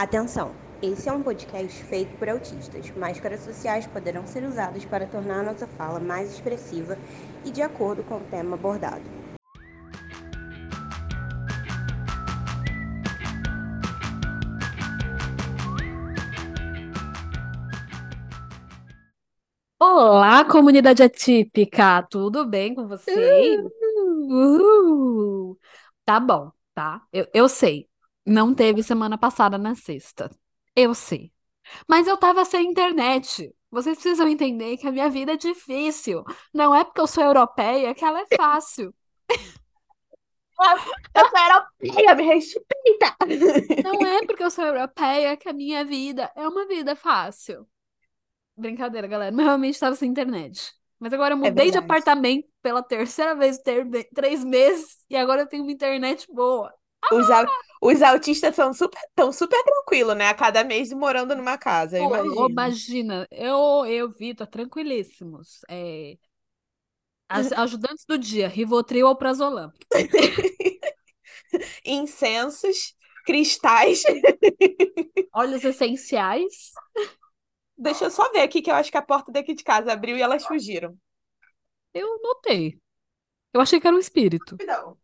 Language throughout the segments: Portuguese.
Atenção! Esse é um podcast feito por autistas. Máscaras sociais poderão ser usadas para tornar a nossa fala mais expressiva e de acordo com o tema abordado. Olá, comunidade atípica! Tudo bem com vocês? Uhul. Tá bom, tá? Eu, eu sei. Não teve semana passada na sexta. Eu sei. Mas eu tava sem internet. Vocês precisam entender que a minha vida é difícil. Não é porque eu sou europeia que ela é fácil. Eu sou europeia, me respeita! Não é porque eu sou europeia que a minha vida é uma vida fácil. Brincadeira, galera. Mas realmente estava sem internet. Mas agora eu mudei de verdade. apartamento pela terceira vez em ter- três meses e agora eu tenho uma internet boa. Os, au- os autistas são super, tão super tranquilos, né? A cada mês morando numa casa, Pô, imagino. imagina, eu, eu, Vitor, tranquilíssimos. É, as- ajudantes do dia, Rivotril ou Prazolam. Incensos, cristais. Óleos essenciais. Deixa eu só ver aqui, que eu acho que a porta daqui de casa abriu e elas fugiram. Eu notei. Eu achei que era um espírito. Rapidão.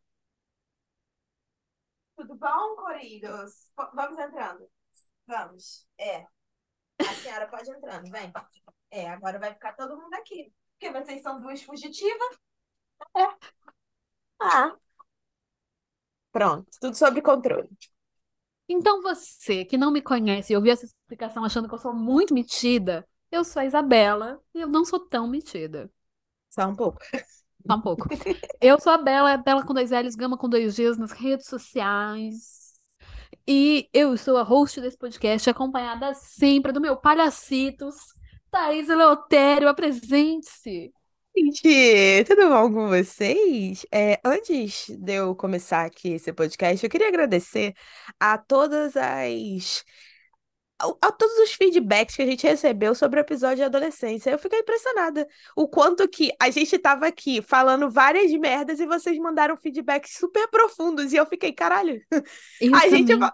Tudo bom, Corilhos? V- Vamos entrando. Vamos. É. A senhora pode entrando, vem. É, agora vai ficar todo mundo aqui. Porque vocês são duas fugitivas. É. Ah. Pronto, tudo sob controle. Então você que não me conhece e ouviu essa explicação achando que eu sou muito metida, eu sou a Isabela e eu não sou tão metida. Só um pouco. Só um pouco. Eu sou a Bela, Bela com dois L's, Gama com dois G's nas redes sociais. E eu sou a host desse podcast, acompanhada sempre do meu palhacitos, Thaís Eleutério, apresente-se. Gente, tudo bom com vocês? É, antes de eu começar aqui esse podcast, eu queria agradecer a todas as a, todos os feedbacks que a gente recebeu sobre o episódio de adolescência. Eu fiquei impressionada o quanto que a gente tava aqui falando várias merdas e vocês mandaram feedbacks super profundos e eu fiquei, caralho, Eu a gente também.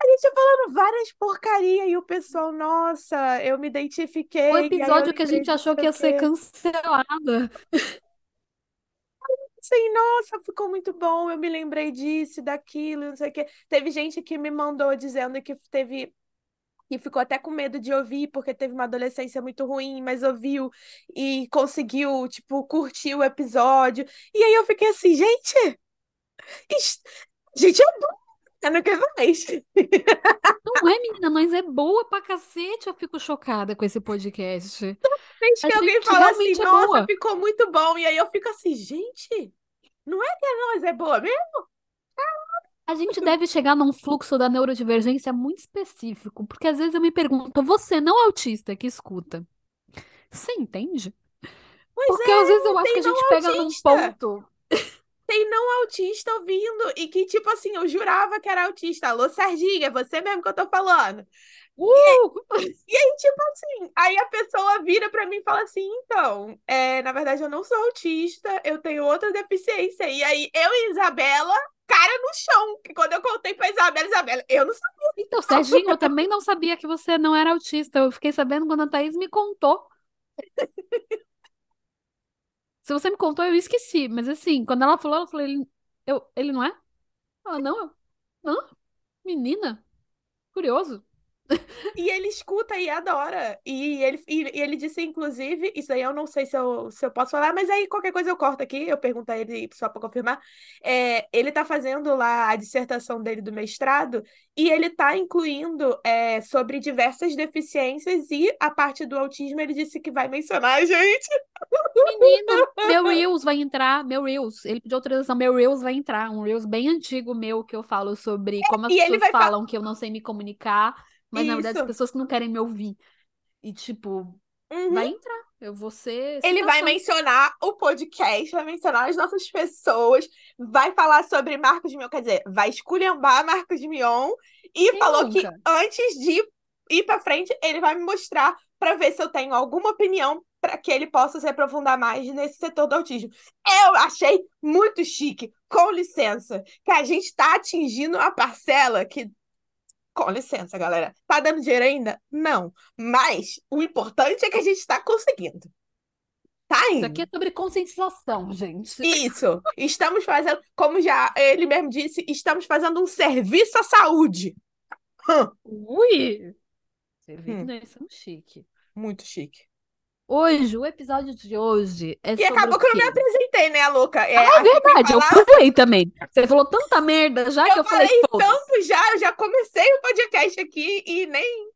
a gente falando várias porcaria e o pessoal, nossa, eu me identifiquei, O episódio que a gente achou que ia ser quê. cancelada. Sim, nossa, ficou muito bom. Eu me lembrei disso, daquilo, não sei o quê. Teve gente que me mandou dizendo que teve que ficou até com medo de ouvir porque teve uma adolescência muito ruim, mas ouviu e conseguiu, tipo, curtir o episódio. E aí eu fiquei assim, gente, isso- gente, eu eu não quero mais. Não é, menina, mas é boa pra cacete. Eu fico chocada com esse podcast. Vez A que alguém fala assim, é nossa, boa. ficou muito bom. E aí eu fico assim, gente, não é que é nós, é boa mesmo? A gente deve chegar num fluxo da neurodivergência muito específico, porque às vezes eu me pergunto, você não autista que escuta, você entende? Pois Porque é, às vezes eu acho que a gente pega num autista. ponto. tem não autista ouvindo e que, tipo assim, eu jurava que era autista. Alô, Serginha, é você mesmo que eu tô falando. Uh! E aí, tipo assim, aí a pessoa vira pra mim e fala assim: então, é, na verdade eu não sou autista, eu tenho outra deficiência. E aí eu e Isabela, cara no contei pra Isabela, Isabela, eu não sabia. Então, Serginho, eu também não sabia que você não era autista. Eu fiquei sabendo quando a Thaís me contou. Se você me contou, eu esqueci. Mas assim, quando ela falou, eu falei, ele, eu, ele não é? Ela, não, eu, não, menina, curioso. E ele escuta e adora. E ele, e, e ele disse, inclusive, isso aí eu não sei se eu, se eu posso falar, mas aí qualquer coisa eu corto aqui, eu pergunto a ele só para confirmar. É, ele tá fazendo lá a dissertação dele do mestrado e ele tá incluindo é, sobre diversas deficiências e a parte do autismo ele disse que vai mencionar a gente. Menina, meu Reels vai entrar, meu Reels. Ele pediu autorização, meu Reels vai entrar. Um Reels bem antigo meu que eu falo sobre como as e ele pessoas falam que eu não sei me comunicar, mas na verdade as Isso. pessoas que não querem me ouvir. E tipo, Uhum. vai entrar. Eu vou ser Ele vai mencionar o podcast, vai mencionar as nossas pessoas, vai falar sobre Marcos Mion, quer dizer, vai esculhambar Marcos Mion e Quem falou que nunca? antes de ir pra frente, ele vai me mostrar pra ver se eu tenho alguma opinião para que ele possa se aprofundar mais nesse setor do autismo. Eu achei muito chique, com licença, que a gente está atingindo a parcela que Com licença, galera. Tá dando dinheiro ainda? Não. Mas o importante é que a gente tá conseguindo. Tá Isso indo. aqui é sobre conscientização, gente. Isso. Estamos fazendo, como já ele mesmo disse, estamos fazendo um serviço à saúde. Hum, Ui! Serviço Hum. ser um chique. muito chique. Hoje, o episódio de hoje é E acabou que eu não me apresentei, né, louca? É, Ah, é verdade, eu pulei também. Você falou tanta merda já que Eu eu falei, falei foda-se. tanto já, eu já comecei o podcast aqui e nem.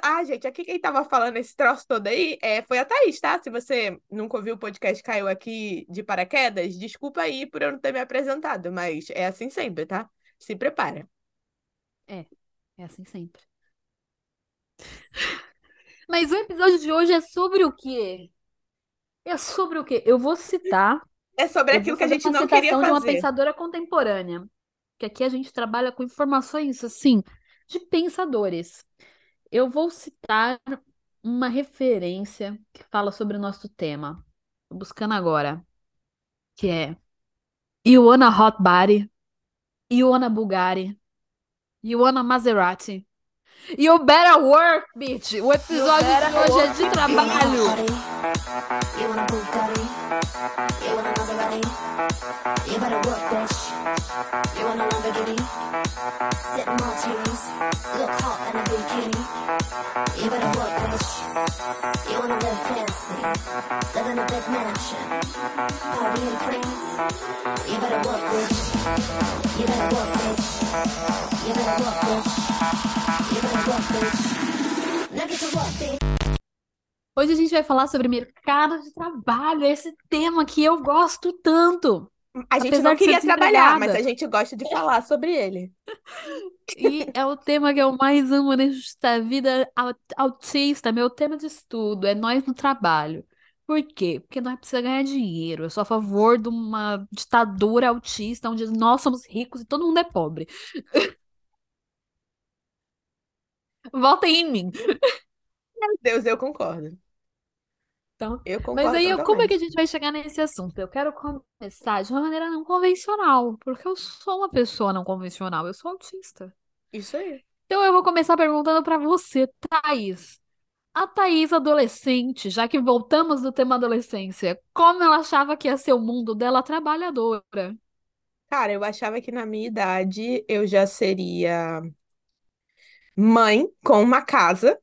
Ah, gente, aqui quem tava falando esse troço todo aí é, foi a Thaís, tá? Se você nunca ouviu o podcast, caiu aqui de paraquedas, desculpa aí por eu não ter me apresentado, mas é assim sempre, tá? Se prepara. É assim sempre. Mas o episódio de hoje é sobre o quê? É sobre o quê? Eu vou citar É sobre aquilo que a fazer gente não queria citação de uma fazer. pensadora contemporânea, que aqui a gente trabalha com informações assim de pensadores. Eu vou citar uma referência que fala sobre o nosso tema. Tô buscando agora, que é You wanna hot body, Bugatti, you wanna Maserati. You better work, bitch! O episódio de hoje é work. de trabalho. You better work, bitch. You better work, bitch. Hoje a gente vai falar sobre mercado de trabalho, esse tema que eu gosto tanto. A gente Apesar não queria trabalhar, mas a gente gosta de falar sobre ele. E é o tema que eu mais amo nesta vida au- autista, meu tema de estudo, é nós no trabalho. Por quê? Porque nós precisamos ganhar dinheiro. Eu sou a favor de uma ditadura autista onde nós somos ricos e todo mundo é pobre. Votem em mim. Meu Deus, eu concordo. Então, Eu Mas concordo aí, como é que a gente vai chegar nesse assunto? Eu quero começar de uma maneira não convencional, porque eu sou uma pessoa não convencional, eu sou autista. Isso aí. Então eu vou começar perguntando pra você, Thaís. A Thaís adolescente, já que voltamos do tema adolescência, como ela achava que ia ser o mundo dela trabalhadora? Cara, eu achava que na minha idade eu já seria mãe com uma casa,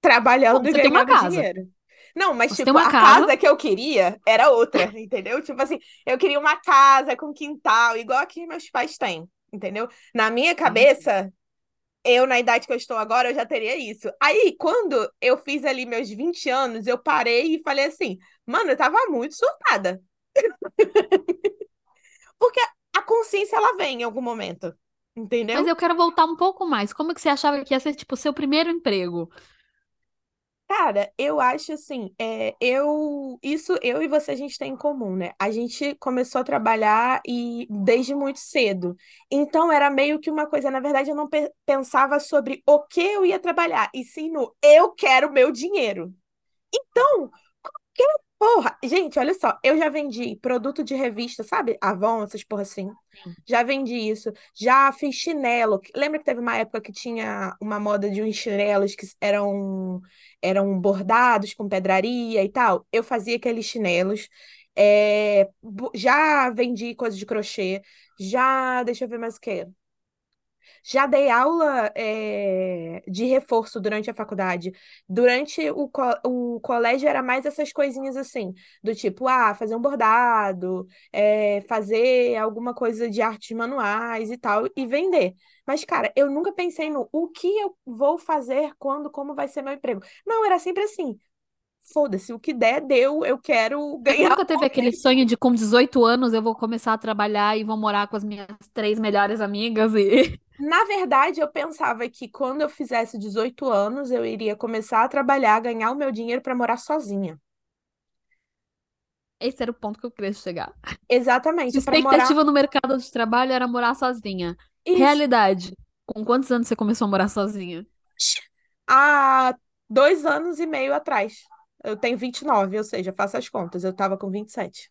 trabalhando Bom, e você tem uma ganhando casa. dinheiro. Não, mas Você tipo, a casa. casa que eu queria era outra, entendeu? Tipo assim, eu queria uma casa com quintal, igual a que meus pais têm, entendeu? Na minha cabeça, eu, na idade que eu estou agora, eu já teria isso. Aí, quando eu fiz ali meus 20 anos, eu parei e falei assim, mano, eu tava muito surtada. Porque a consciência, ela vem em algum momento, entendeu? Mas eu quero voltar um pouco mais. Como é que você achava que ia ser, tipo, o seu primeiro emprego? Cara, eu acho assim, é, eu, isso eu e você a gente tem em comum, né? A gente começou a trabalhar e desde muito cedo. Então era meio que uma coisa, na verdade eu não pe- pensava sobre o que eu ia trabalhar, e sim no eu quero meu dinheiro. Então, qualquer porra, gente, olha só, eu já vendi produto de revista, sabe? Avon, essas porra assim. Sim. Já vendi isso, já fiz chinelo. Lembra que teve uma época que tinha uma moda de uns chinelos que eram eram bordados com pedraria e tal? Eu fazia aqueles chinelos. É, já vendi coisas de crochê. Já, deixa eu ver mais o que. Já dei aula é, de reforço durante a faculdade. Durante o, co- o colégio era mais essas coisinhas assim, do tipo, ah, fazer um bordado, é, fazer alguma coisa de artes manuais e tal, e vender. Mas, cara, eu nunca pensei no o que eu vou fazer quando, como vai ser meu emprego. Não, era sempre assim. Foda-se, o que der, deu, eu quero Você ganhar. nunca teve aquele sonho de com 18 anos eu vou começar a trabalhar e vou morar com as minhas três melhores amigas e Na verdade, eu pensava que quando eu fizesse 18 anos, eu iria começar a trabalhar, ganhar o meu dinheiro para morar sozinha. esse era o ponto que eu queria chegar. Exatamente, Sua para morar. expectativa no mercado de trabalho era morar sozinha. Isso. Realidade. Com quantos anos você começou a morar sozinha? Há dois anos e meio atrás. Eu tenho 29, ou seja, faça as contas. Eu tava com 27.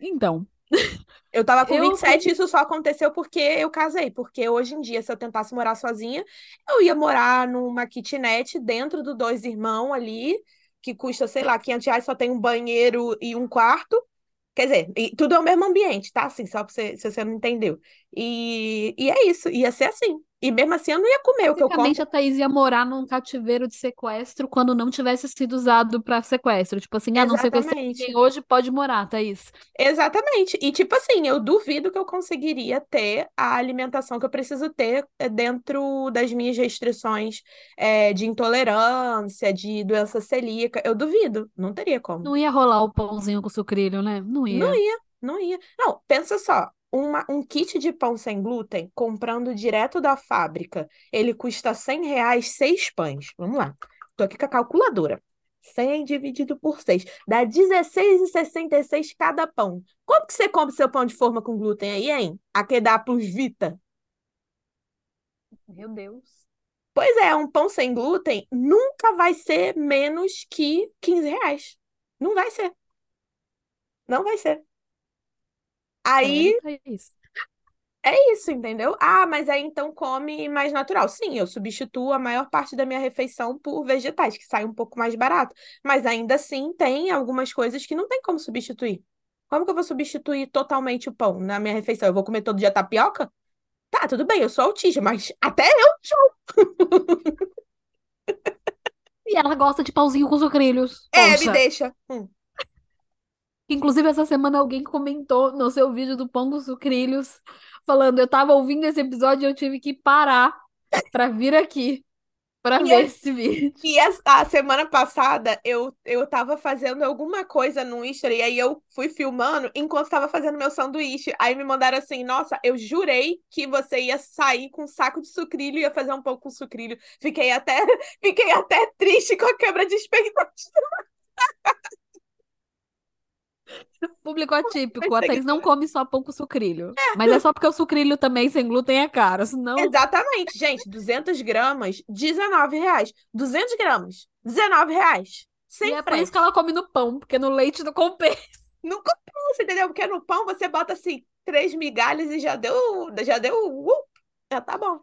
Então, Eu tava com Eu 27 e isso só aconteceu porque eu casei. Porque hoje em dia, se eu tentasse morar sozinha, eu ia morar numa kitnet dentro do dois irmãos ali, que custa, sei lá, 500 reais, só tem um banheiro e um quarto. Quer dizer, e tudo é o mesmo ambiente, tá? Assim, só pra você, se você não entendeu. E, e é isso, ia ser assim. E mesmo assim eu não ia comer o que eu como. A Thaís ia morar num cativeiro de sequestro quando não tivesse sido usado pra sequestro. Tipo assim, ah, não sequestrei ninguém hoje, pode morar, Thaís. Exatamente. E tipo assim, eu duvido que eu conseguiria ter a alimentação que eu preciso ter eh, dentro das minhas restrições eh, de intolerância, de doença celíaca. Eu duvido, não teria como. Não ia rolar o pãozinho com sucrilho, né? Não ia. Não ia, não ia. Não, pensa só, uma, um kit de pão sem glúten, comprando direto da fábrica, ele custa 100 reais, seis pães. Vamos lá. Tô aqui com a calculadora. 100 dividido por 6. Dá R$16,66 cada pão. Quanto que você compra seu pão de forma com glúten aí, hein? Aqui dá plus Vita. Meu Deus. Pois é, um pão sem glúten nunca vai ser menos que 15 reais. Não vai ser. Não vai ser. Aí Thaís? é isso, entendeu? Ah, mas aí então come mais natural. Sim, eu substituo a maior parte da minha refeição por vegetais, que sai um pouco mais barato. Mas ainda assim tem algumas coisas que não tem como substituir. Como que eu vou substituir totalmente o pão na minha refeição? Eu vou comer todo dia tapioca? Tá, tudo bem, eu sou autista, mas até eu. E ela gosta de pãozinho com sucrilhos. É, me deixa. Hum. Inclusive, essa semana alguém comentou no seu vídeo do pão com sucrilhos, falando: eu tava ouvindo esse episódio e eu tive que parar pra vir aqui pra E ver é- esse vídeo. E a, a semana passada eu, eu tava fazendo alguma coisa no Insta e aí eu fui filmando enquanto tava fazendo meu sanduíche. Aí me mandaram assim: Nossa, eu jurei que você ia sair com um saco de sucrilho e ia fazer um pão com sucrilho. Fiquei até, fiquei até triste com a quebra de expectativa. Público atípico. A Thaís que- não come só pão com sucrilho. Mas é só porque o sucrilho também sem glúten é caro. Senão. Exatamente, gente, 200 gramas, 19 reais. 200 gramas, 19 reais. E Sem é pra isso que ela come no pão, porque no leite não compensa. Não compensa, entendeu? Porque no pão você bota assim, três migalhas e já deu, já deu, uh, já tá bom.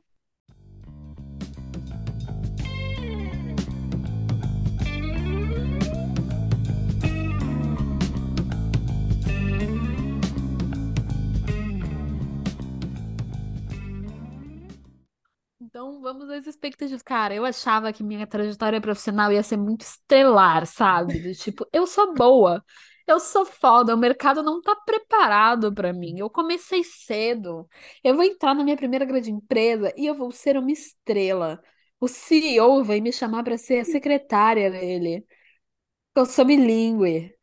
Então, vamos às expectativas. Cara, eu achava que minha trajetória profissional ia ser muito estelar, sabe? Do tipo, eu sou boa, eu sou foda, o mercado não tá preparado pra mim. Eu comecei cedo, eu vou entrar na minha primeira grande empresa e eu vou ser uma estrela. O CEO vai me chamar pra ser a secretária dele. Eu sou bilíngue.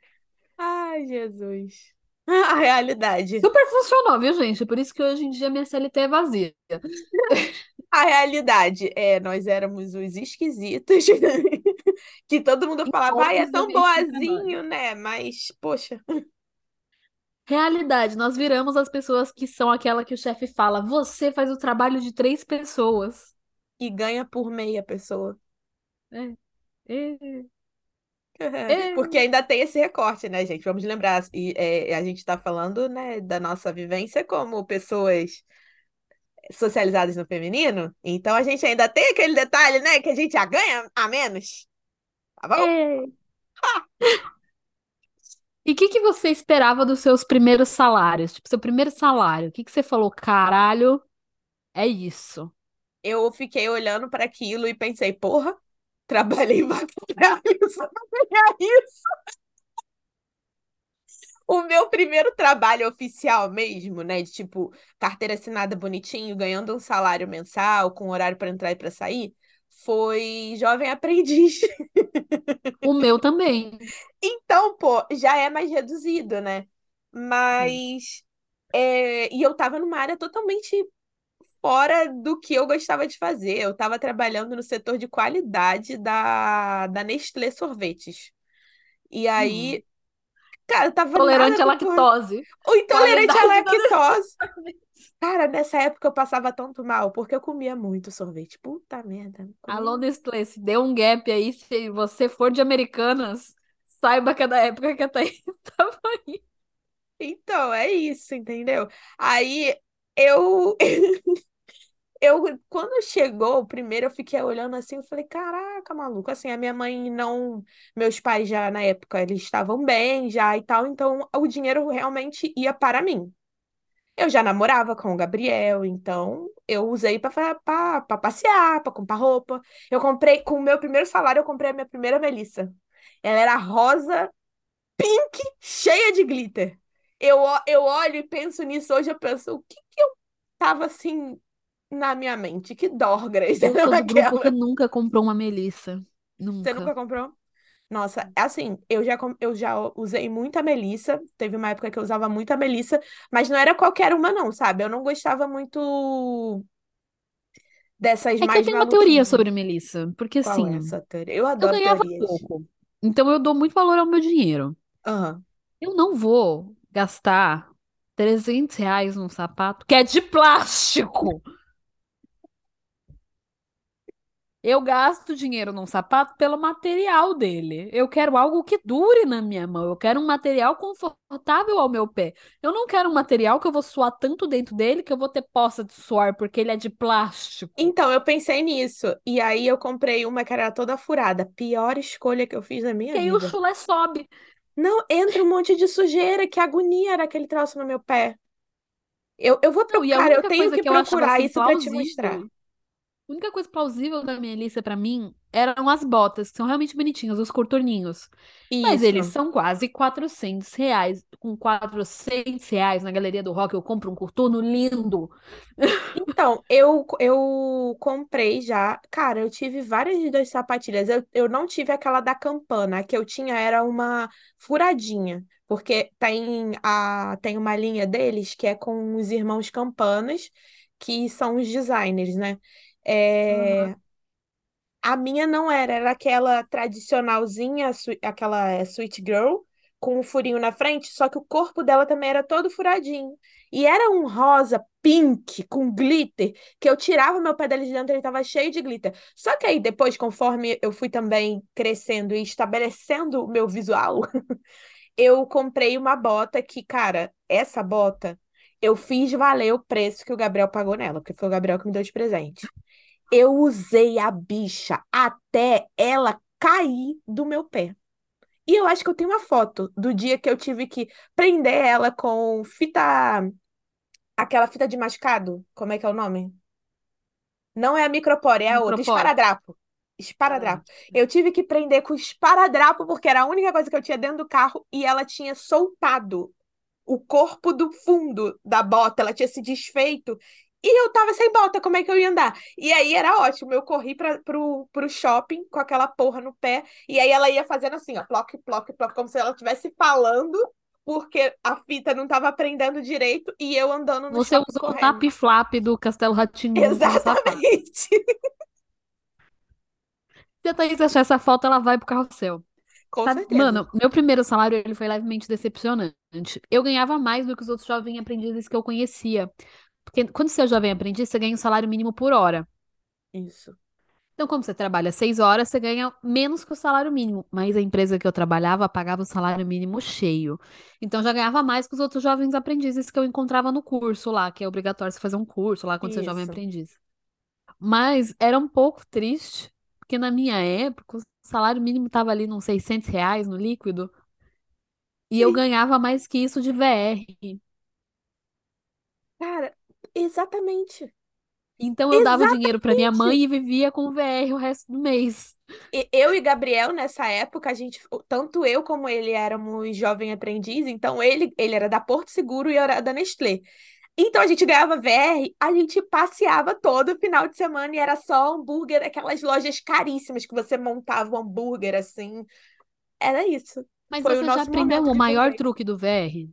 Ai, Jesus. A realidade. Super funcionou, viu, gente? Por isso que hoje em dia minha CLT é vazia. A realidade é, nós éramos os esquisitos, que todo mundo falava, ai, é tão boazinho, né? Mas, poxa, Realidade, nós viramos as pessoas que são aquela que o chefe fala, você faz o trabalho de três pessoas. e ganha por meia pessoa. É. Porque ainda tem esse recorte, né, gente? Vamos lembrar, e, é, a gente está falando, né, da nossa vivência como pessoas socializadas no feminino, então a gente ainda tem aquele detalhe, né, que a gente já ganha a menos. Tá bom? É. E o que que você esperava dos seus primeiros salários? Tipo, seu primeiro salário, o que que você falou? Caralho, é isso. Eu fiquei olhando para aquilo e pensei, porra, trabalhei pra caralho só pra ganhar isso. O meu primeiro trabalho oficial mesmo, né, de tipo carteira assinada bonitinho, ganhando um salário mensal, com horário para entrar e para sair, foi jovem aprendiz. O meu também. Então, pô, já é mais reduzido, né? Mas é, e eu tava numa área totalmente fora do que eu gostava de fazer. Eu tava trabalhando no setor de qualidade da, da Nestlé Sorvetes. E aí, cara, eu tava. Tolerante à lactose. O intolerante à lactose. Cara, nessa época eu passava tanto mal, porque eu comia muito sorvete. Puta merda. Alô, Nestlé, se deu um gap aí, se você for de Americanas, saiba que é da época que a Thaís tava aí. Então, é isso, entendeu? Aí eu eu quando chegou primeiro, eu fiquei olhando assim, eu falei, caraca, maluco, assim, a minha mãe não, meus pais já na época eles estavam bem já e tal, então o dinheiro realmente ia para mim. Eu já namorava com o Gabriel, então eu usei para passear, para comprar roupa. Eu comprei com o meu primeiro salário, eu comprei a minha primeira Melissa. Ela era rosa, pink, cheia de glitter. Eu, eu olho e penso nisso hoje, eu penso, o que que eu tava assim na minha mente? Que dorgas Eu eram sou do grupo que nunca comprou uma Melissa. Você Nunca. nunca comprou? Nossa, assim, eu já, eu já usei muita Melissa. Teve uma época que eu usava muita Melissa, mas não era qualquer uma, não, sabe? Eu não gostava muito dessas É que eu mais tenho uma teoria sobre Melissa, porque Qual é assim, essa teoria? Eu eu adoro ganhava teorias. pouco, então eu dou muito valor ao meu dinheiro. Aham. Eu não vou gastar 300 reais num sapato que é de plástico. Eu gasto dinheiro num sapato pelo material dele. Eu quero algo que dure na minha mão. Eu quero um material confortável ao meu pé. Eu não quero um material que eu vou suar tanto dentro dele que eu vou ter poça de suor porque ele é de plástico. Então, eu pensei nisso. E aí eu comprei uma que era toda furada. Pior escolha que eu fiz na minha E aí o vida. chulé sobe. Não, entra um monte de sujeira. Que agonia era aquele troço no meu pé. Eu, eu vou procurar, eu tenho que que procurar assim isso pra te mostrar. A única coisa plausível da minha lista pra mim eram as botas, que são realmente bonitinhas, os coturninhos. Mas eles Isso. são quase 400 reais. Com 400 reais na Galeria do Rock eu compro um coturno lindo. Então, eu, eu comprei já. Cara, eu tive várias das sapatilhas. Eu, eu não tive aquela da Campana. A que eu tinha era uma furadinha. Porque tem, a, tem uma linha deles que é com os irmãos Campanas, que são os designers, né? É, a minha não era, era aquela tradicionalzinha, aquela é, Sweet Girl, com um furinho na frente, só que o corpo dela também era todo furadinho. E era um rosa pink com glitter, que eu tirava meu pé dele de dentro, ele estava cheio de glitter. Só que aí depois, conforme eu fui também crescendo e estabelecendo o meu visual, eu comprei uma bota que, cara, essa bota eu fiz valer o preço que o Gabriel pagou nela, porque foi o Gabriel que me deu de presente. Eu usei a bicha até ela cair do meu pé. E eu acho que eu tenho uma foto do dia que eu tive que prender ela com fita, aquela fita de mascado. Como é que é o nome? Não é a micropore, é a outra, Micropore. esparadrapo. Esparadrapo. Eu tive que prender com esparadrapo porque era a única coisa que eu tinha dentro do carro e ela tinha soltado o corpo do fundo da bota, ela tinha se desfeito. E eu tava sem bota, como é que eu ia andar? E aí era ótimo, eu corri pra, pro, pro shopping com aquela porra no pé, e aí ela ia fazendo assim, ó, ploc, ploc, ploc, como se ela estivesse falando, porque a fita não tava prendendo direito, e eu andando no Você o correndo. tap flap do Castelo sapato. Exatamente. Se a Thaís achar essa foto, ela vai pro carrossel. Com Sabe, certeza. mano, meu primeiro salário ele foi levemente decepcionante. Eu ganhava mais do que os outros jovens aprendizes que eu conhecia. Porque quando você é jovem aprendiz, você ganha um salário mínimo por hora. Isso. Então, como você trabalha seis horas, você ganha menos que o salário mínimo. Mas a empresa que eu trabalhava pagava o salário mínimo cheio. Então, já ganhava mais que os outros jovens aprendizes que eu encontrava no curso lá, que é obrigatório você fazer um curso lá quando você é jovem Isso. aprendiz. Mas era um pouco triste, porque na minha época o salário mínimo estava ali nos 600 reais no líquido. E eu ganhava mais que isso de VR. Cara, exatamente. Então eu dava dinheiro para minha mãe Exatamente. e vivia com VR o resto do mês. Eu e Gabriel, nessa época, a gente, tanto eu como ele éramos jovem aprendiz, então ele, ele era da Porto Seguro e eu era da Nestlé. Então a gente ganhava VR, a gente passeava todo final de semana e era só hambúrguer, aquelas lojas caríssimas que você montava o hambúrguer assim. Era isso. Mas Foi o você já aprendeu o maior truque do VR?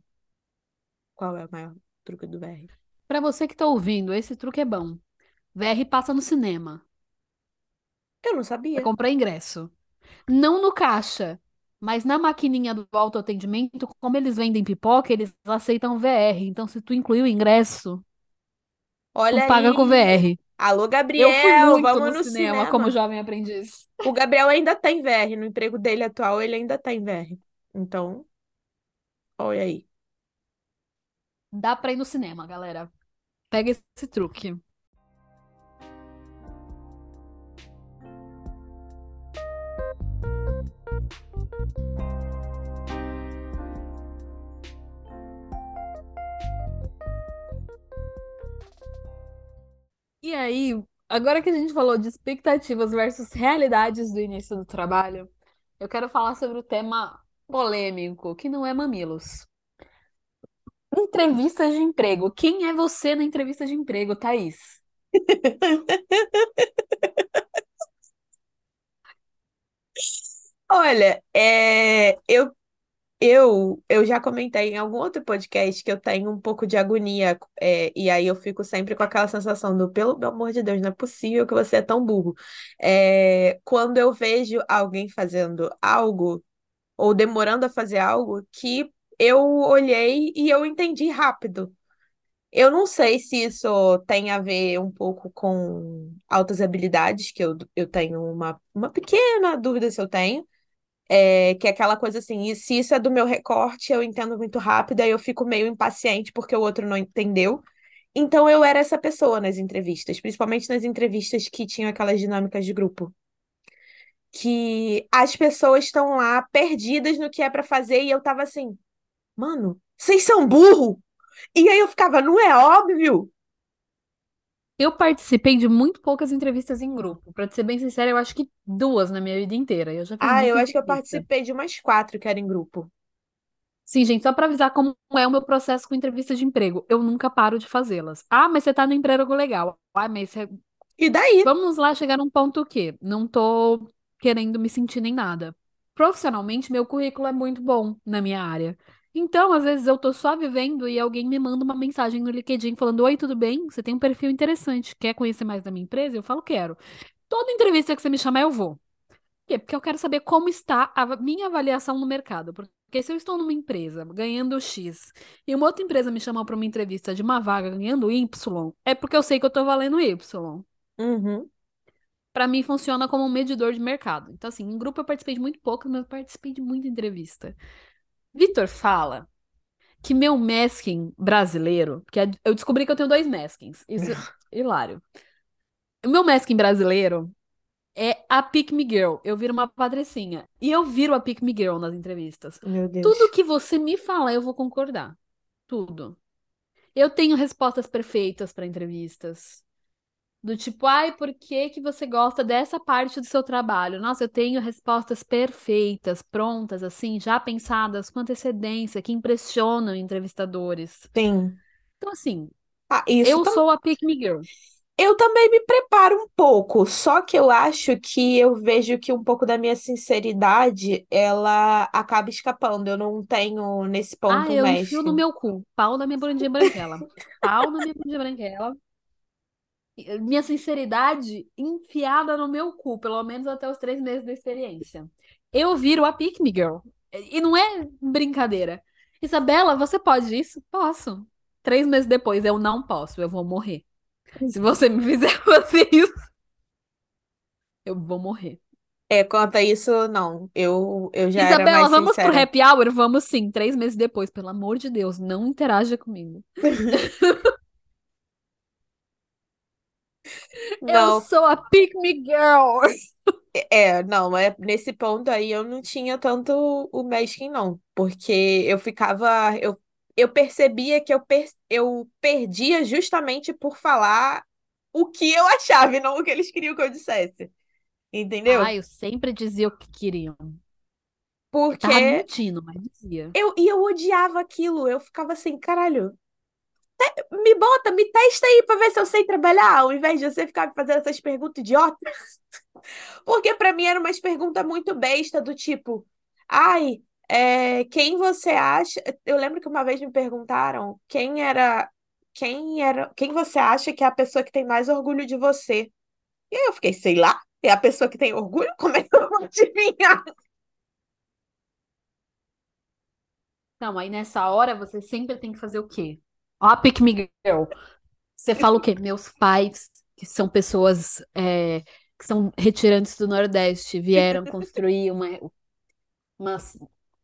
Qual é o maior truque do VR? Para você que tá ouvindo, esse truque é bom. VR passa no cinema. Eu não Pra sabia. comprar ingresso. Não no caixa, mas na maquininha do autoatendimento, como eles vendem pipoca, eles aceitam VR. Então, se tu incluir o ingresso, tu Olha paga com aí. VR. Alô, Eu fui Gabriel, muito vamos no no cinema como cinema. jovem aprendiz. O Gabriel ainda tem VR, no emprego dele atual, ele ainda tem VR. Então, olha aí. Dá pra ir no cinema, galera. Pega esse truque. E aí, agora que a gente falou de expectativas versus realidades do início do trabalho, eu quero falar sobre o tema polêmico, que não é mamilos. Entrevistas de emprego. Quem é você na entrevista de emprego, Thaís? Olha, é, eu, eu, eu já comentei em algum outro podcast que eu tenho um pouco de agonia, é, e aí eu fico sempre com aquela sensação do, pelo amor de Deus, não é possível que você é tão burro. É, quando eu vejo alguém fazendo algo, ou demorando a fazer algo, que eu olhei e eu entendi rápido. Eu não sei se isso tem a ver um pouco com altas habilidades, que eu, eu tenho uma, uma pequena dúvida se eu tenho, é, que é aquela coisa assim, e se isso é do meu recorte, eu entendo muito rápido, aí eu fico meio impaciente porque o outro não entendeu. Então eu era essa pessoa nas entrevistas, principalmente nas entrevistas que tinham aquelas dinâmicas de grupo. Que as pessoas estão lá perdidas no que é para fazer e eu tava assim, mano, vocês são burro? E aí eu ficava, não é óbvio? Eu participei de muito poucas entrevistas em grupo. Pra ser bem sincera, eu acho que duas na minha vida inteira. Eu já Ah, eu acho que eu participei de umas quatro que eram em grupo. Sim, gente, só pra avisar como é o meu processo com entrevista de emprego. Eu nunca paro de fazê-las. Ah, mas você tá no emprego legal. Ah, mas você... E daí? Vamos lá chegar num ponto que não tô querendo me sentir nem nada. Profissionalmente, meu currículo é muito bom na minha área. Então, às vezes eu tô só vivendo e alguém me manda uma mensagem no LinkedIn falando: Oi, tudo bem? Você tem um perfil interessante. Quer conhecer mais da minha empresa? Eu falo, quero. Toda entrevista que você me chamar, eu vou. Por quê? Porque eu quero saber como está a minha avaliação no mercado. Porque se eu estou numa empresa ganhando X e uma outra empresa me chama para uma entrevista de uma vaga ganhando Y, é porque eu sei que eu tô valendo Y. Uhum. Pra mim funciona como um medidor de mercado. Então, assim, em grupo eu participei de muito pouco, mas eu participei de muita entrevista. Vitor fala que meu masking brasileiro, que é- eu descobri que eu tenho dois maskings. Isso é hilário. O meu masking brasileiro é a Pick Me Girl. Eu viro uma patricinha. E eu viro a Pick Me Girl nas entrevistas. Meu Deus. Tudo que você me falar, eu vou concordar. Tudo. Eu tenho respostas perfeitas para entrevistas. Do tipo, ai, por que que você gosta dessa parte do seu trabalho? Nossa, eu tenho respostas perfeitas, prontas, assim, já pensadas com antecedência, que impressionam entrevistadores. Sim. Então, assim, Ah, eu tam- sou a Pick Me Girl. Eu também me preparo um pouco, só que eu acho que eu vejo que um pouco da minha sinceridade, ela acaba escapando. Eu não tenho nesse ponto Ah, eu enfio no mestre. meu cu. Pau na minha bundinha branquela. Pau na minha bundinha branquela. E- Minha sinceridade enfiada no meu cu, pelo menos até os três meses da experiência. Eu viro a Pick Me Girl. E não é brincadeira. Isabela, você pode isso? Posso. Três meses depois, eu não posso, eu vou morrer. Se você me fizer fazer isso, eu vou morrer. É, quanto a isso, não. Eu, eu já era Isabela, mais vamos pro sincera. happy hour? Vamos sim, três meses depois, pelo amor de Deus, não interaja comigo. Eu Não, sou a Pick Me Girl. é, não, é, nesse ponto aí eu não tinha tanto o masking, não. Porque eu ficava, eu, eu percebia que eu, per, eu perdia justamente por falar o que eu achava e não o que eles queriam que eu dissesse. Entendeu? Ah, eu sempre dizia o que queriam. Tava Porque mentindo, mas dizia. eu, e eu odiava aquilo. Eu ficava assim, caralho, me bota, me testa aí pra ver se eu sei trabalhar, ao invés de você ficar fazendo essas perguntas idiotas. Porque pra mim era umas perguntas muito besta, do tipo, ai, é, quem você acha? Eu lembro que uma vez me perguntaram quem era, quem era, quem você acha que é a pessoa que tem mais orgulho de você? E aí eu fiquei, sei lá, é a pessoa que tem orgulho? Como é que eu vou adivinhar? Não, aí nessa hora você sempre tem que fazer o quê? Ó, a Pick Me Girl. Você fala o quê? Meus pais, que são pessoas é, que são retirantes do Nordeste, vieram construir uma, uma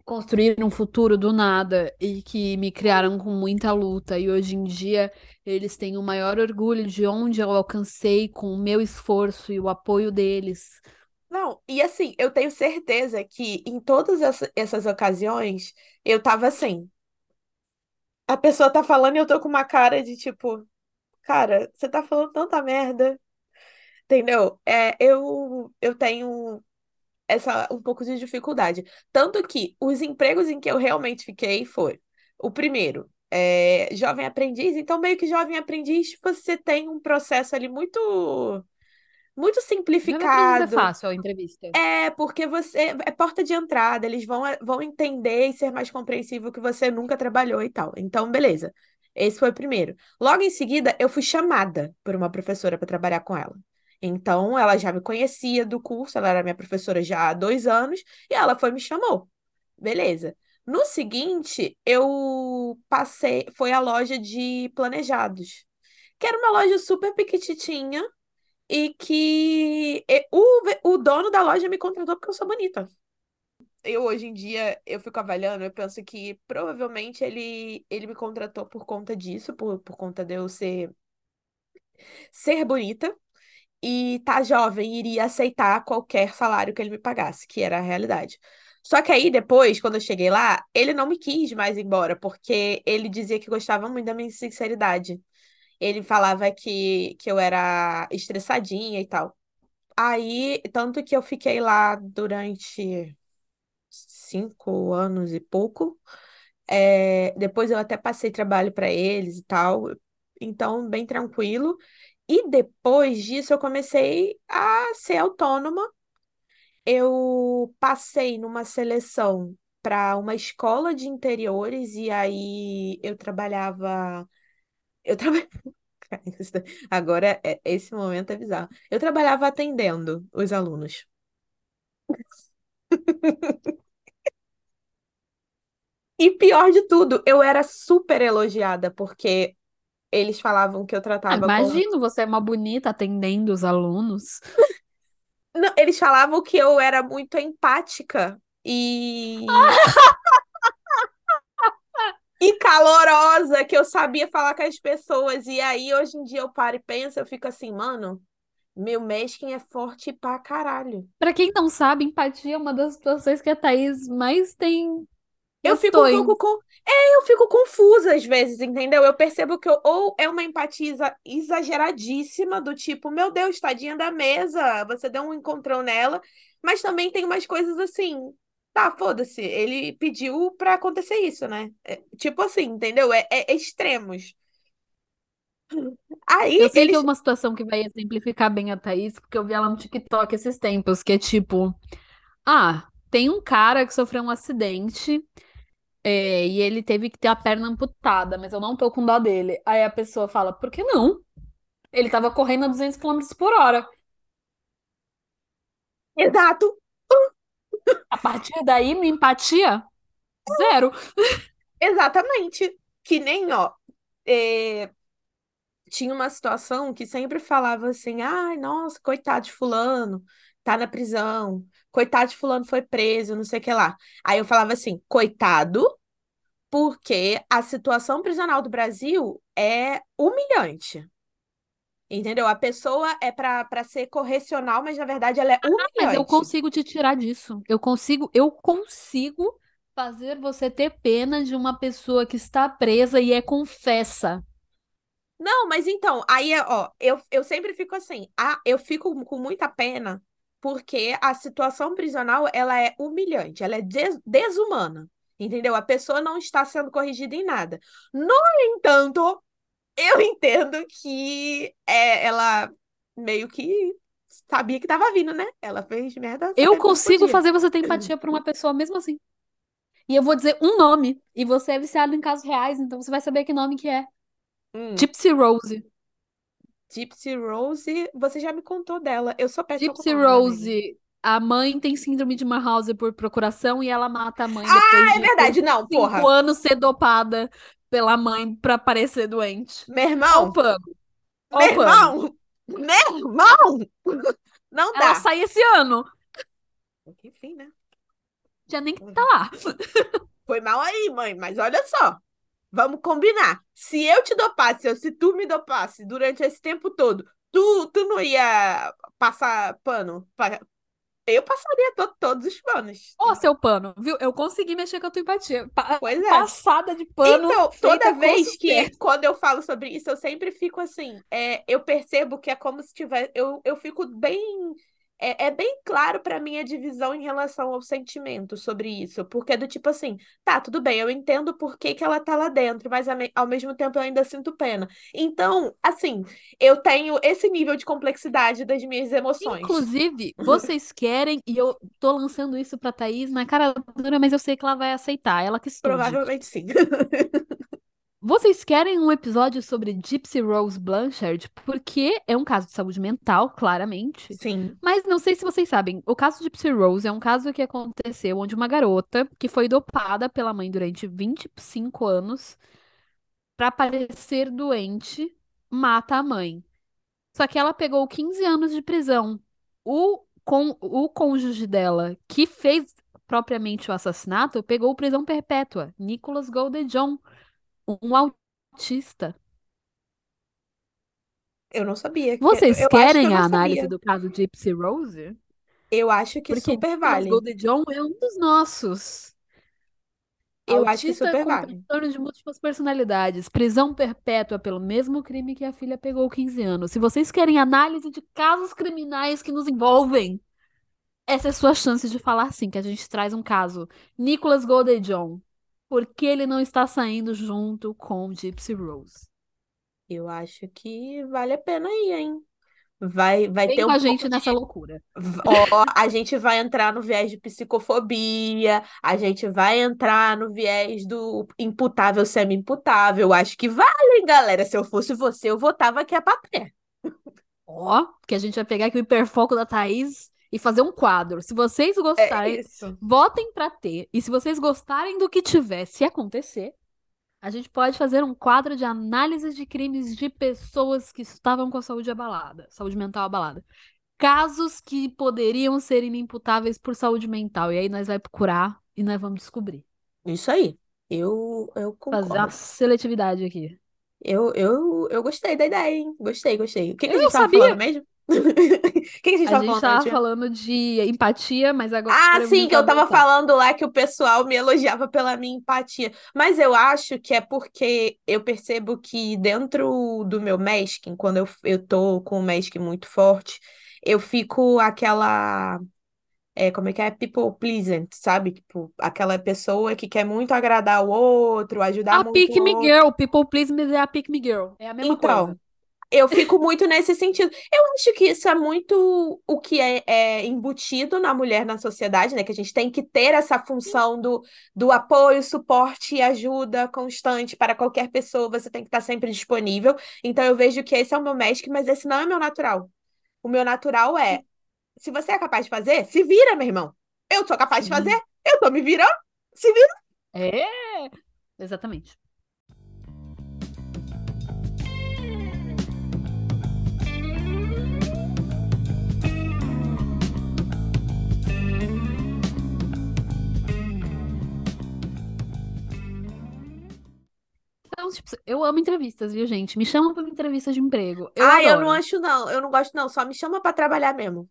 construíram um futuro do nada e que me criaram com muita luta. E hoje em dia eles têm o maior orgulho de onde eu alcancei com o meu esforço e o apoio deles. Não, e assim, eu tenho certeza que em todas essa- essas ocasiões eu tava assim. A pessoa tá falando e eu tô com uma cara de tipo, cara, você tá falando tanta merda, entendeu? É, eu, eu tenho essa um pouco de dificuldade. Tanto que os empregos em que eu realmente fiquei foi o primeiro, é, jovem aprendiz. Então, meio que jovem aprendiz, você tem um processo ali muito, muito Não é simplificado. fácil a entrevista. É, porque você é porta de entrada, eles vão, vão entender e ser mais compreensível que você nunca trabalhou e tal. Então, beleza. Esse foi o primeiro. Logo em seguida, eu fui chamada por uma professora para trabalhar com ela. Então, ela já me conhecia do curso, ela era minha professora já há dois anos, e ela foi e me chamou. Beleza. No seguinte, eu passei, foi a loja de planejados, que era uma loja super piquititinha, e que o, o dono da loja me contratou porque eu sou bonita. Eu, hoje em dia, eu fico avaliando, eu penso que provavelmente ele, ele me contratou por conta disso, por, por conta de eu ser, ser bonita e tá jovem, iria aceitar qualquer salário que ele me pagasse, que era a realidade. Só que aí, depois, quando eu cheguei lá, ele não me quis mais embora, porque ele dizia que gostava muito da minha sinceridade. Ele falava que, que eu era estressadinha e tal. Aí, tanto que eu fiquei lá durante cinco anos e pouco. É, depois eu até passei trabalho para eles e tal. Então, bem tranquilo. E depois disso, eu comecei a ser autônoma. Eu passei numa seleção para uma escola de interiores e aí eu trabalhava. Eu trabalhava. Agora, é- esse momento é bizarro. Eu trabalhava atendendo os alunos. E pior de tudo, eu era super elogiada, porque eles falavam que eu Ah, tratava imagino você é uma bonita atendendo os alunos. Não, eles falavam que eu era muito empática e. E calorosa, que eu sabia falar com as pessoas. E aí, hoje em dia, eu paro e penso, eu fico assim, mano, meu mesquinho é forte pra caralho. Pra quem não sabe, empatia é uma das situações que a Thaís mais tem Eu fico um pouco com. É, eu fico confusa às vezes, entendeu? Eu percebo que eu, ou é uma empatia exa- exageradíssima, do tipo, meu Deus, tadinha da mesa, você deu um encontrão nela, mas também tem umas coisas assim, tá, foda-se, ele pediu pra acontecer isso, né? É, tipo assim, entendeu? É, é- extremos. Aí Eu sei que é eles. uma situação que vai exemplificar bem a Thaís, porque eu vi ela no TikTok esses tempos, que é tipo, ah, tem um cara que sofreu um acidente, é, e ele teve que ter a perna amputada, mas eu não tô com dó dele. Aí a pessoa fala, por que não? Ele tava correndo a 200 km por hora. Exato. A partir daí, minha empatia, zero. Exatamente. Que nem, ó, é, tinha uma situação que sempre falava assim: ai, nossa, coitado de fulano, tá na prisão, coitado de fulano foi preso, não sei o que lá. Aí eu falava assim: coitado, porque a situação prisional do Brasil é humilhante. Entendeu? A pessoa é para ser correcional, mas na verdade ela é Mas eu humilhante. consigo te tirar disso. Eu consigo, eu consigo fazer você ter pena de uma pessoa que está presa e é confessa. Não, mas então, aí, ó, eu, eu sempre fico assim, ah, eu fico com muita pena porque a situação prisional, ela é humilhante, ela é des- desumana, entendeu? A pessoa não está sendo corrigida em nada. No entanto, eu entendo que é, ela meio que sabia que estava vindo, né? Ela fez merda Eu que consigo fazer você ter empatia por uma pessoa mesmo assim. E eu vou dizer um nome. E você é viciado em casos reais, então você vai saber que nome que é. Hum, Gypsy Rose. Gypsy Rose, você já me contou dela. Eu sou péssima Gypsy. Rose. A mãe tem síndrome de Mauthausen por procuração e ela mata a mãe Ah, depois é de verdade, não, cinco porra. anos ser dopada pela mãe pra parecer doente. Meu irmão, pano. Ó meu irmão, meu irmão, não Ela dá. sai esse ano. Enfim, né? Tinha nem que estar lá. Foi mal aí, mãe, mas olha só. Vamos combinar. Se eu te dopasse, ou se tu me dopasse durante esse tempo todo, tu, tu não ia passar pano? pra- Eu passaria to- todos os panos. Ó, seu pano, viu? Eu consegui mexer com a tua empatia. Pa- Pois é. Passada de pano. Então, toda vez que quando eu falo sobre isso, eu sempre fico assim, é, eu percebo que é como se tivesse, eu, eu fico bem, é, é bem claro pra mim a divisão em relação ao sentimento sobre isso, porque é do tipo assim, tá, tudo bem, eu entendo por que que ela tá lá dentro, mas ao mesmo tempo eu ainda sinto pena. Então, assim, eu tenho esse nível de complexidade das minhas emoções. Inclusive, vocês querem, e eu tô lançando isso pra Thaís na cara dura, mas eu sei que ela vai aceitar, ela que estude. Provavelmente sim. Vocês querem um episódio sobre Gypsy Rose Blanchard? Porque é um caso de saúde mental, claramente. Sim. Mas não sei se vocês sabem, o caso de Gypsy Rose é um caso que aconteceu onde uma garota que foi dopada pela mãe durante 25 anos pra parecer doente mata a mãe. Só que ela pegou 15 anos de prisão. O, com, o cônjuge dela, que fez propriamente o assassinato, pegou prisão perpétua. Nicholas Golden-John, um autista. Eu não sabia. que- Vocês eu acho que eu querem não a análise sabia. do caso Gypsy Rose? Eu acho que Porque super Nicholas vale. Golden-John é um dos nossos. Eu acho que Autista super com vale. transtorno de múltiplas personalidades, prisão perpétua pelo mesmo crime que a filha pegou 15 anos. Se vocês querem análise de casos criminais que nos envolvem, essa é a sua chance de falar sim, que a gente traz um caso. Nicholas Golden-John. Por que ele não está saindo junto com Gypsy Rose? Eu acho que vale a pena aí, hein? Vai, vai Vem ter com um a gente de. nessa loucura. Ó, a gente vai entrar no viés de psicofobia, a gente vai entrar no viés do imputável, semi-imputável. Acho que vale, hein, galera. Se eu fosse você, eu votava aqui a pé. Ó, que a gente vai pegar aqui o hiperfoco da Thaís e fazer um quadro. Se vocês É gostarem, isso. votem pra ter. E se vocês gostarem do que tiver, se acontecer, a gente pode fazer um quadro de análise de crimes de pessoas que estavam com a saúde abalada, saúde mental abalada. Casos que poderiam ser inimputáveis por saúde mental. E aí nós vamos procurar e nós vamos descobrir. Isso aí. Eu, eu Fazer uma concordo. seletividade aqui. Eu, eu, eu gostei da ideia, hein? Gostei, gostei. O que que a Eu gente tava sabia. falando mesmo? O que que a gente A tava gente falando, tava falando de empatia, mas agora Ah, sim, que eu tava voltar. falando lá que o pessoal me elogiava pela minha empatia. Mas eu acho que é porque eu percebo que dentro do meu masking, quando eu, eu tô com o masking muito forte, eu fico aquela. É, como é que é? People pleasant, sabe? Tipo, aquela pessoa que quer muito agradar o outro, ajudar A muito Pick o Me. Girl, People Please Me é a Pick Me Girl. É a mesma Então, coisa. Eu fico muito nesse sentido. Eu acho que isso é muito o que é, é embutido na mulher na sociedade, né? Que a gente tem que ter essa função do, do apoio, suporte e ajuda constante para qualquer pessoa. Você tem que estar sempre disponível. Então, eu vejo que esse é o meu magic, mas esse não é o meu natural. O meu natural é, se você é capaz de fazer, se vira, meu irmão. Eu sou capaz de Sim. fazer, eu tô me virando, se vira. É, exatamente. Eu amo entrevistas, viu, gente? Me chamam para entrevista de emprego. Eu Ah, eu adoro. não acho, não. Eu não gosto, não. Só me chama pra trabalhar mesmo.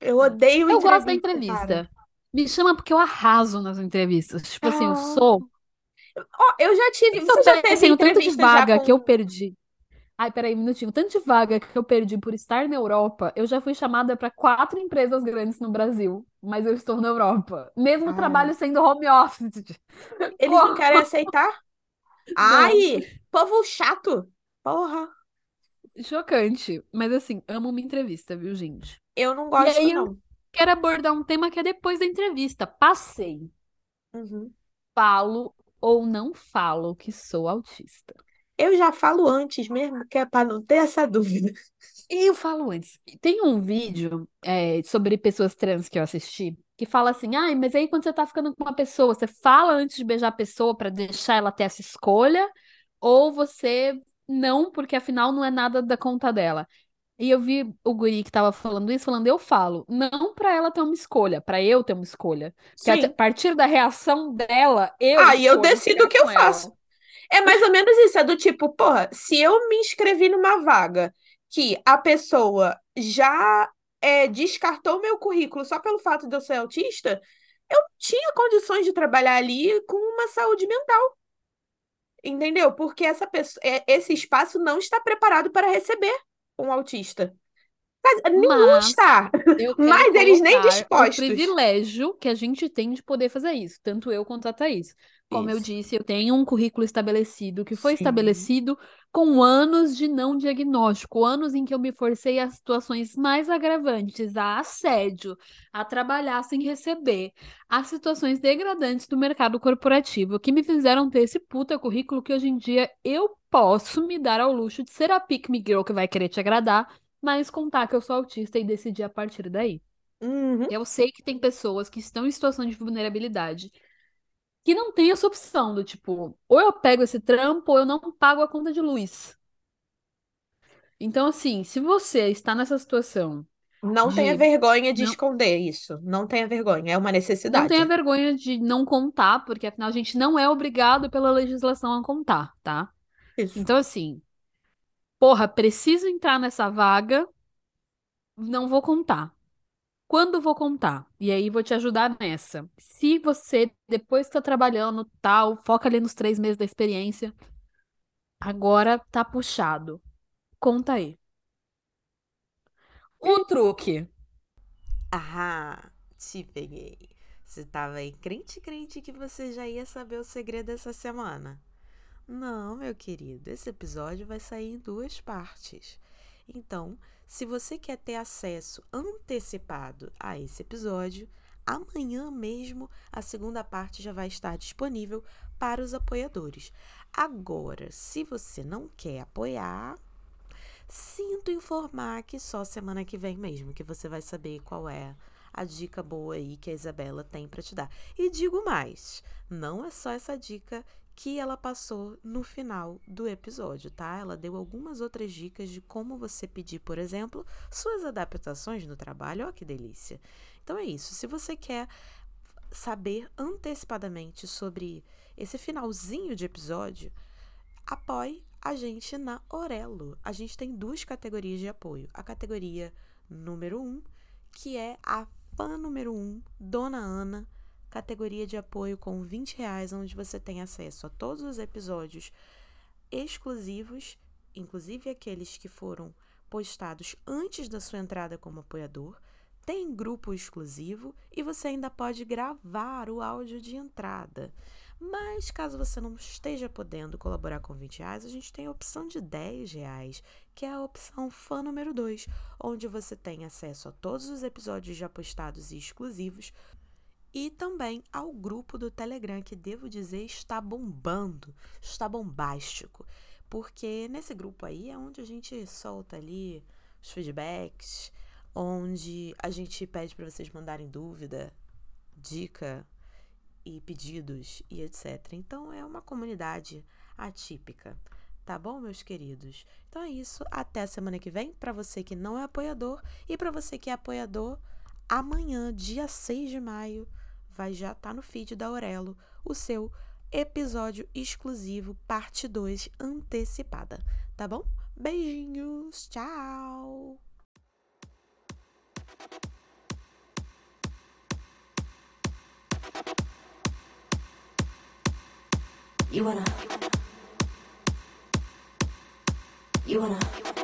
Eu odeio Eu gosto da entrevista, cara. Me chama porque eu arraso nas entrevistas. Tipo assim, eu Ah. sou. Ó, eu já tive. Você eu já teve pensei no tanto de vaga que eu com. perdi. Ai, peraí, um minutinho. Tanto de vaga que eu perdi por estar na Europa, eu já fui chamada para quatro empresas grandes no Brasil, mas eu estou na Europa. Mesmo o Ai. trabalho sendo home office. Eles não querem aceitar? Não. Ai, povo chato. Porra. Chocante. Mas assim, amo uma entrevista, viu, gente? Eu não E gosto, aí eu não. quero abordar um tema que é depois da entrevista. Passei. Uhum. Falo ou não falo que sou autista? Eu já falo antes mesmo, que é pra não ter essa dúvida. Eu falo antes. Tem um vídeo é, sobre pessoas trans que eu assisti que fala assim: ai, mas aí quando você tá ficando com uma pessoa, você fala antes de beijar a pessoa pra deixar ela ter essa escolha, ou você não, porque afinal não é nada da conta dela. E eu vi o guri que tava falando isso, falando, eu falo, não pra ela ter uma escolha, pra eu ter uma escolha. Porque a Sim. partir da reação dela, eu Aí eu escolho decido o que eu ela. faço. É mais ou menos isso, é do tipo, porra, se eu me inscrevi numa vaga que a pessoa já é, descartou meu currículo só pelo fato de eu ser autista, eu tinha condições de trabalhar ali com uma saúde mental. Entendeu? Porque essa pessoa, é, esse espaço não está preparado para receber um autista. Mas nenhum está. Mas eles nem dispostos. privilégio que a gente tem de poder fazer isso, tanto eu quanto a Thaís. Como eu Isso. disse, eu tenho um currículo estabelecido que foi Sim. estabelecido com anos de não diagnóstico, anos em que eu me forcei a situações mais agravantes, a assédio, a trabalhar sem receber, a situações degradantes do mercado corporativo, que me fizeram ter esse puta currículo que hoje em dia eu posso me dar ao luxo de ser a pick me girl que vai querer te agradar, mas contar que eu sou autista e decidir a partir daí. Uhum. Eu sei que tem pessoas que estão em situação de vulnerabilidade que não tem essa opção do tipo, ou eu pego esse trampo ou eu não pago a conta de luz. Então, assim, se você está nessa situação Não tenha de vergonha de não, esconder isso. Não tenha vergonha. É uma não tenha necessidade. vergonha de não contar, porque afinal a gente não é obrigado pela legislação a contar, tá? Isso. Então, assim, porra, preciso entrar nessa vaga, não vou contar. Quando vou contar? E aí vou te ajudar nessa. Se você, depois que tá trabalhando, tal, foca ali nos três meses da experiência, agora tá puxado. Conta aí. O truque. Ah, te peguei. Você tava aí crente, crente que você já ia saber o segredo essa semana. Não, meu querido, esse episódio vai sair em duas partes. Então, se você quer ter acesso antecipado a esse episódio, amanhã mesmo a segunda parte já vai estar disponível para os apoiadores. Agora, se você não quer apoiar, sinto informar que só semana que vem mesmo que você vai saber qual é a dica boa aí que a Isabela tem para te dar. E digo mais, não é só essa dica que ela passou no final do episódio, tá? Ela deu algumas outras dicas de como você pedir, por exemplo, suas adaptações no trabalho. Ó, que delícia! Então é isso. Se você quer saber antecipadamente sobre esse finalzinho de episódio, apoie a gente na Orelo. A gente tem duas categorias de apoio. A categoria número 1, um, que é a fã número 1, um, Dona Ana, categoria de apoio com 20 reais, onde você tem acesso a todos os episódios exclusivos, inclusive aqueles que foram postados antes da sua entrada como apoiador. Tem grupo exclusivo e você ainda pode gravar o áudio de entrada. Mas caso você não esteja podendo colaborar com 20 reais, a gente tem a opção de 10 reais, que é a opção fã número 2, onde você tem acesso a todos os episódios já postados e exclusivos, e também ao grupo do Telegram, que devo dizer está bombando, está bombástico, porque nesse grupo aí é onde a gente solta ali os feedbacks, onde a gente pede para vocês mandarem dúvida, dica e pedidos e etc. Então é uma comunidade atípica. Tá bom, meus queridos? Então é isso. Até semana que vem. Para você que não é apoiador e para você que é apoiador, amanhã, dia 6 de maio, vai já estar tá no feed da Aurelo o seu episódio exclusivo, parte 2, antecipada. Tá bom? Beijinhos. Tchau. You wanna. You wanna.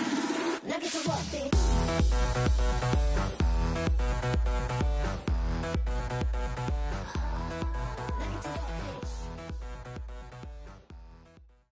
it's to work, bitch.